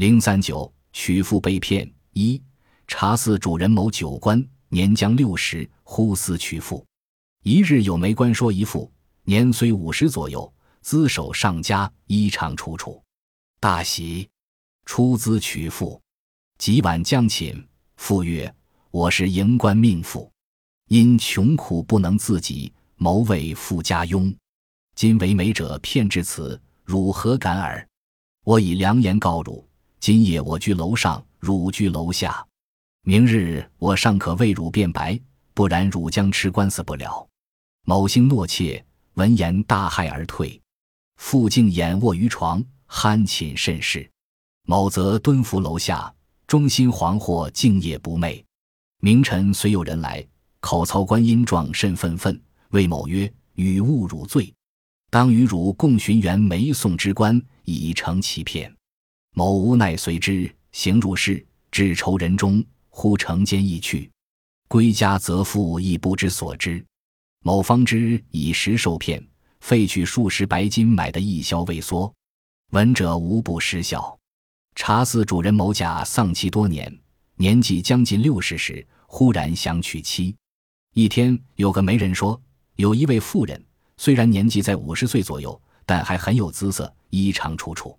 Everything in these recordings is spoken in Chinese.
零三九娶妇被骗一茶寺主人某酒官，年将六十，忽思娶妇。一日有媒官说一妇年虽五十左右，资守上家，衣裳楚楚，大喜，出资娶妇。几晚将寝，妇曰：“我是营官命妇，因穷苦不能自己，谋为富家佣。今为媒者骗至此，汝何感耳？我以良言告汝：今夜我居楼上，汝居楼下。明日我尚可为汝辩白，不然汝将吃官司不了。”某星诺妾，闻言大骇而退。傅竟眼卧于床，酣寝甚是。某则蹲伏楼下。中心惶惑，竟夜不寐。明晨虽有人来，口操观音状，甚愤愤。谓某曰：“与误汝罪，当与汝共寻原梅送之官，以成其骗。”某无奈随之，行入室，至仇人中，忽乘间亦去。归家则父亦不知所知。某方知以实受骗，废去数十白金买的一消未缩。闻者无不失笑。茶寺主人某甲丧妻多年，年纪将近六十时，忽然想娶妻。一天，有个媒人说，有一位妇人，虽然年纪在五十岁左右，但还很有姿色，衣裳楚楚。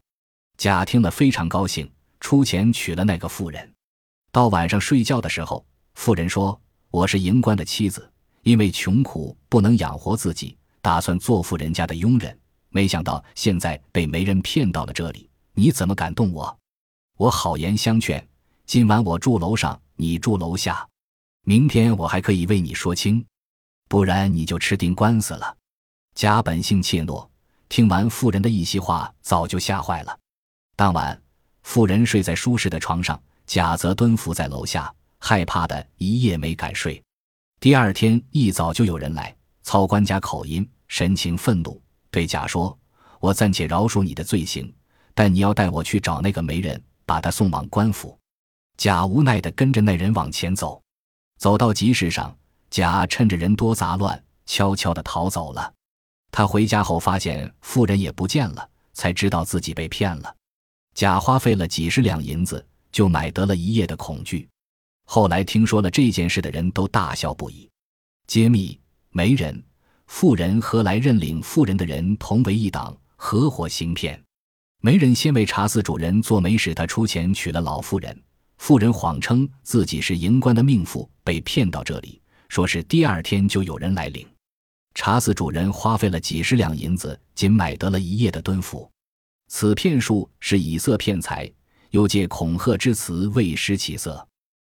贾听了非常高兴，出钱娶了那个妇人。到晚上睡觉的时候，妇人说：“我是营官的妻子，因为穷苦不能养活自己，打算做富人家的佣人。没想到现在被媒人骗到了这里，你怎么敢动我？”我好言相劝，今晚我住楼上，你住楼下，明天我还可以为你说清，不然你就吃定官司了。贾本性怯懦，听完妇人的一席话，早就吓坏了。当晚，妇人睡在舒适的床上，贾则蹲伏在楼下，害怕的一夜没敢睡。第二天一早就有人来，操官家口音，神情愤怒，对贾说：“我暂且饶恕你的罪行，但你要带我去找那个媒人。”把他送往官府，贾无奈地跟着那人往前走。走到集市上，贾趁着人多杂乱，悄悄地逃走了。他回家后发现妇人也不见了，才知道自己被骗了。甲花费了几十两银子，就买得了一夜的恐惧。后来听说了这件事的人都大笑不已。揭秘：媒人、富人和来认领富人的人同为一党，合伙行骗。媒人先为茶寺主人做媒，使他出钱娶了老妇人。妇人谎称自己是营官的命妇，被骗到这里，说是第二天就有人来领。茶寺主人花费了几十两银子，仅买得了一夜的蹲伏。此骗术是以色骗财，又借恐吓之词为施起色。